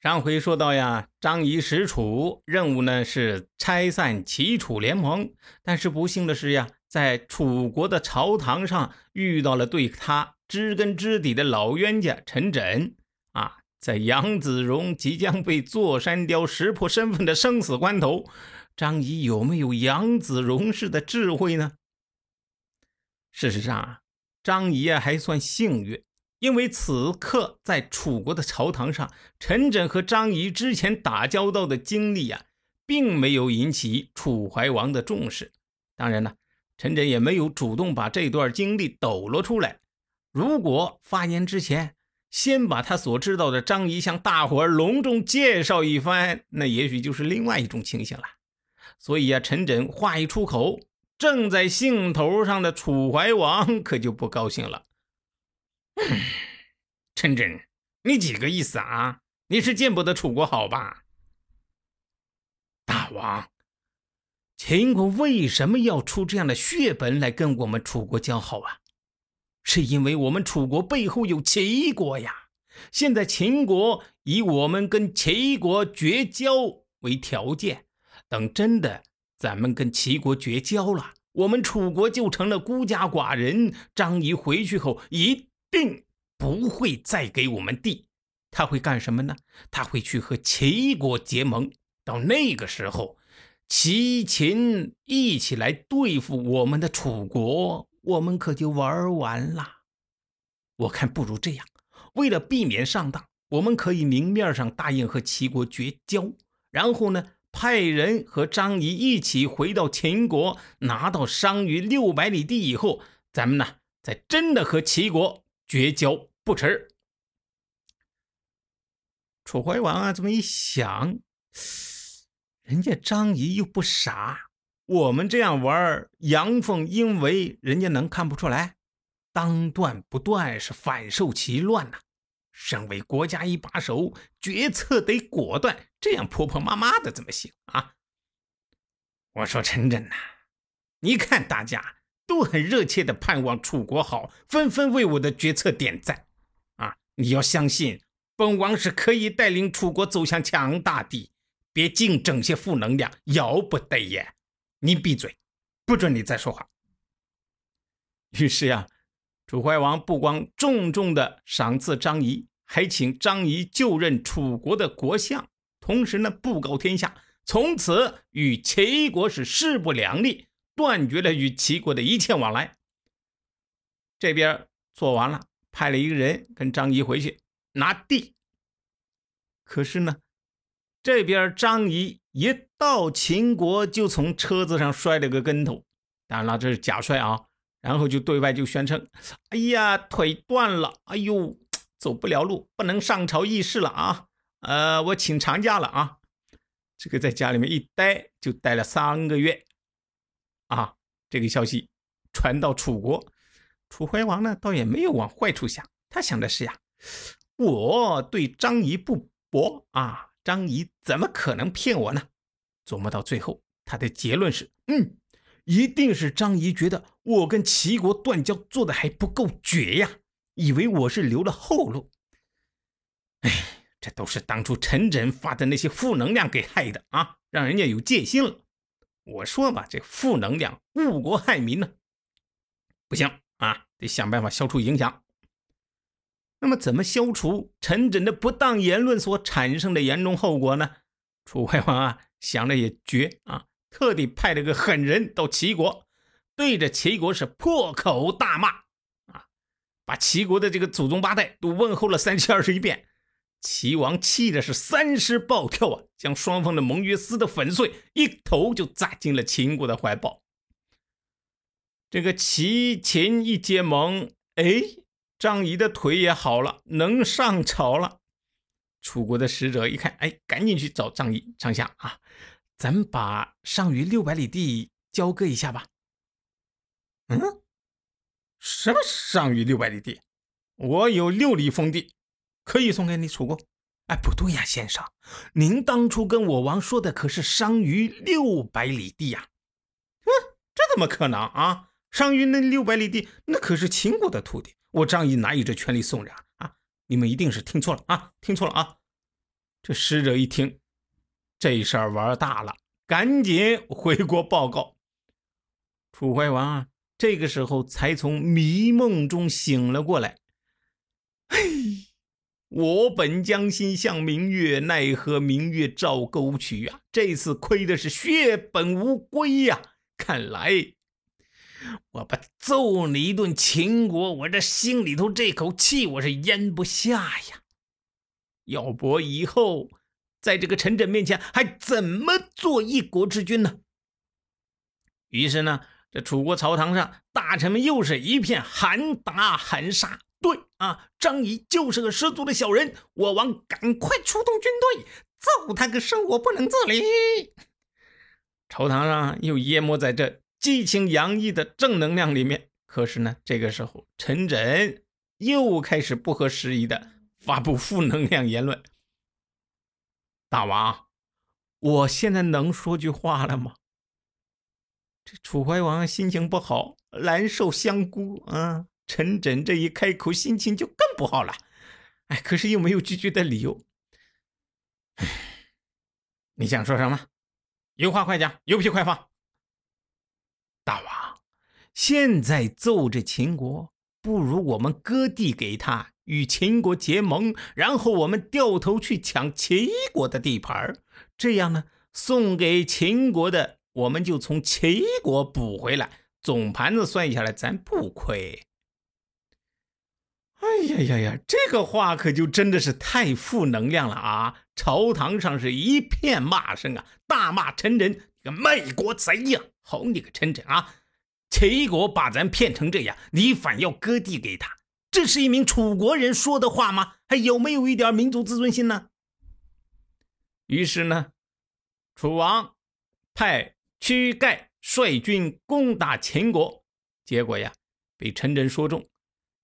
上回说到呀，张仪使楚，任务呢是拆散齐楚联盟，但是不幸的是呀，在楚国的朝堂上遇到了对他知根知底的老冤家陈轸啊，在杨子荣即将被座山雕识破身份的生死关头，张仪有没有杨子荣式的智慧呢？事实上啊，张仪啊还算幸运。因为此刻在楚国的朝堂上，陈轸和张仪之前打交道的经历啊，并没有引起楚怀王的重视。当然了，陈轸也没有主动把这段经历抖落出来。如果发言之前先把他所知道的张仪向大伙儿隆重介绍一番，那也许就是另外一种情形了。所以啊，陈轸话一出口，正在兴头上的楚怀王可就不高兴了。陈真，你几个意思啊？你是见不得楚国好吧？大王，秦国为什么要出这样的血本来跟我们楚国交好啊？是因为我们楚国背后有齐国呀。现在秦国以我们跟齐国绝交为条件，等真的咱们跟齐国绝交了，我们楚国就成了孤家寡人。张仪回去后一。定不会再给我们地，他会干什么呢？他会去和齐国结盟。到那个时候，齐秦一起来对付我们的楚国，我们可就玩完了。我看不如这样，为了避免上当，我们可以明面上答应和齐国绝交，然后呢，派人和张仪一起回到秦国，拿到商于六百里地以后，咱们呢，再真的和齐国。绝交不迟。楚怀王啊，这么一想，人家张仪又不傻，我们这样玩阳奉阴违，人家能看不出来？当断不断是反受其乱呐。身为国家一把手，决策得果断，这样婆婆妈妈的怎么行啊？我说陈真呐，你看大家。都很热切的盼望楚国好，纷纷为我的决策点赞。啊，你要相信，本王是可以带领楚国走向强大的，别净整些负能量，要不得言。你闭嘴，不准你再说话。于是呀，楚怀王不光重重的赏赐张仪，还请张仪就任楚国的国相，同时呢，布告天下，从此与齐国是势不两立。断绝了与齐国的一切往来。这边做完了，派了一个人跟张仪回去拿地。可是呢，这边张仪一到秦国，就从车子上摔了个跟头。当然了，这是假摔啊。然后就对外就宣称：“哎呀，腿断了，哎呦，走不了路，不能上朝议事了啊。呃，我请长假了啊。这个在家里面一待就待了三个月。”啊，这个消息传到楚国，楚怀王呢，倒也没有往坏处想。他想的是呀，我对张仪不薄啊，张仪怎么可能骗我呢？琢磨到最后，他的结论是：嗯，一定是张仪觉得我跟齐国断交做的还不够绝呀，以为我是留了后路。哎，这都是当初陈轸发的那些负能量给害的啊，让人家有戒心了。我说吧，这负能量误国害民呢，不行啊，得想办法消除影响。那么，怎么消除陈轸的不当言论所产生的严重后果呢？楚怀王啊，想着也绝啊，特地派了个狠人到齐国，对着齐国是破口大骂啊，把齐国的这个祖宗八代都问候了三七二十一遍。齐王气的是三尸暴跳啊，将双方的盟约撕得粉碎，一头就扎进了秦国的怀抱。这个齐秦一结盟，哎，张仪的腿也好了，能上朝了。楚国的使者一看，哎，赶紧去找张仪，丞相啊，咱把上虞六百里地交割一下吧。嗯，什么上虞六百里地？我有六里封地，可以送给你楚国。哎，不对呀，先生，您当初跟我王说的可是商于六百里地呀。嗯，这怎么可能啊？商于那六百里地，那可是秦国的土地，我张仪哪有这权利送人啊？你们一定是听错了啊，听错了啊！这使者一听，这事儿玩大了，赶紧回国报告。楚怀王啊，这个时候才从迷梦中醒了过来。嘿，我本将心向明月，奈何明月照沟渠啊！这次亏的是血本无归呀！看来我不揍你一顿秦国，我这心里头这口气我是咽不下呀！要不以后在这个陈轸面前还怎么做一国之君呢？于是呢。这楚国朝堂上，大臣们又是一片喊打喊杀。对啊，张仪就是个十足的小人，我王赶快出动军队，揍他个生活不能自理。朝堂上又淹没在这激情洋溢的正能量里面。可是呢，这个时候陈轸又开始不合时宜的发布负能量言论。大王，我现在能说句话了吗？这楚怀王心情不好，难受香菇啊！陈轸这一开口，心情就更不好了。哎，可是又没有拒绝的理由。哎，你想说什么？有话快讲，有屁快放。大王，现在揍这秦国，不如我们割地给他，与秦国结盟，然后我们掉头去抢齐国的地盘这样呢，送给秦国的。我们就从齐国补回来，总盘子算下来，咱不亏。哎呀呀呀，这个话可就真的是太负能量了啊！朝堂上是一片骂声啊，大骂陈轸你个卖国贼呀！好你个陈轸啊！齐国把咱骗成这样，你反要割地给他，这是一名楚国人说的话吗？还有没有一点民族自尊心呢？于是呢，楚王派。屈盖率军攻打秦国，结果呀，被陈轸说中，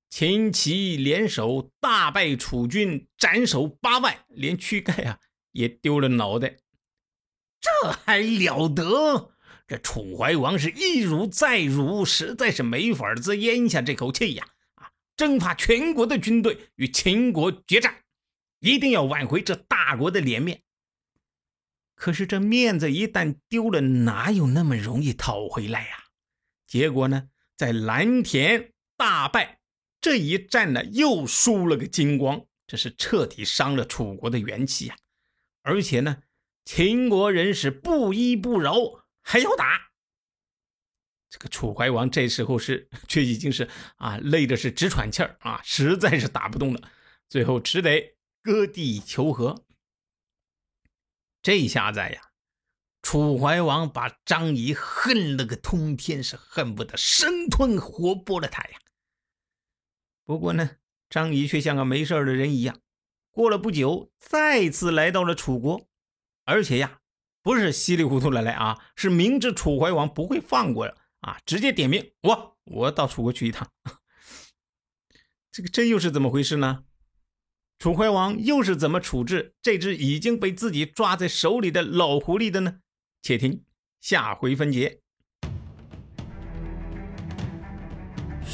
秦齐联手大败楚军，斩首八万，连躯盖啊也丢了脑袋。这还了得！这楚怀王是一辱再辱，实在是没法子咽下这口气呀！啊，征发全国的军队与秦国决战，一定要挽回这大国的脸面。可是这面子一旦丢了，哪有那么容易讨回来呀？结果呢，在蓝田大败，这一战呢又输了个精光，这是彻底伤了楚国的元气呀！而且呢，秦国人是不依不饶，还要打。这个楚怀王这时候是 却已经是啊累的是直喘气儿啊，实在是打不动了，最后只得割地求和。这下子呀，楚怀王把张仪恨了个通天，是恨不得生吞活剥了他呀。不过呢，张仪却像个没事的人一样，过了不久，再次来到了楚国，而且呀，不是稀里糊涂的来啊，是明知楚怀王不会放过啊，直接点名我，我到楚国去一趟。这个这又是怎么回事呢？楚怀王又是怎么处置这只已经被自己抓在手里的老狐狸的呢？且听下回分解。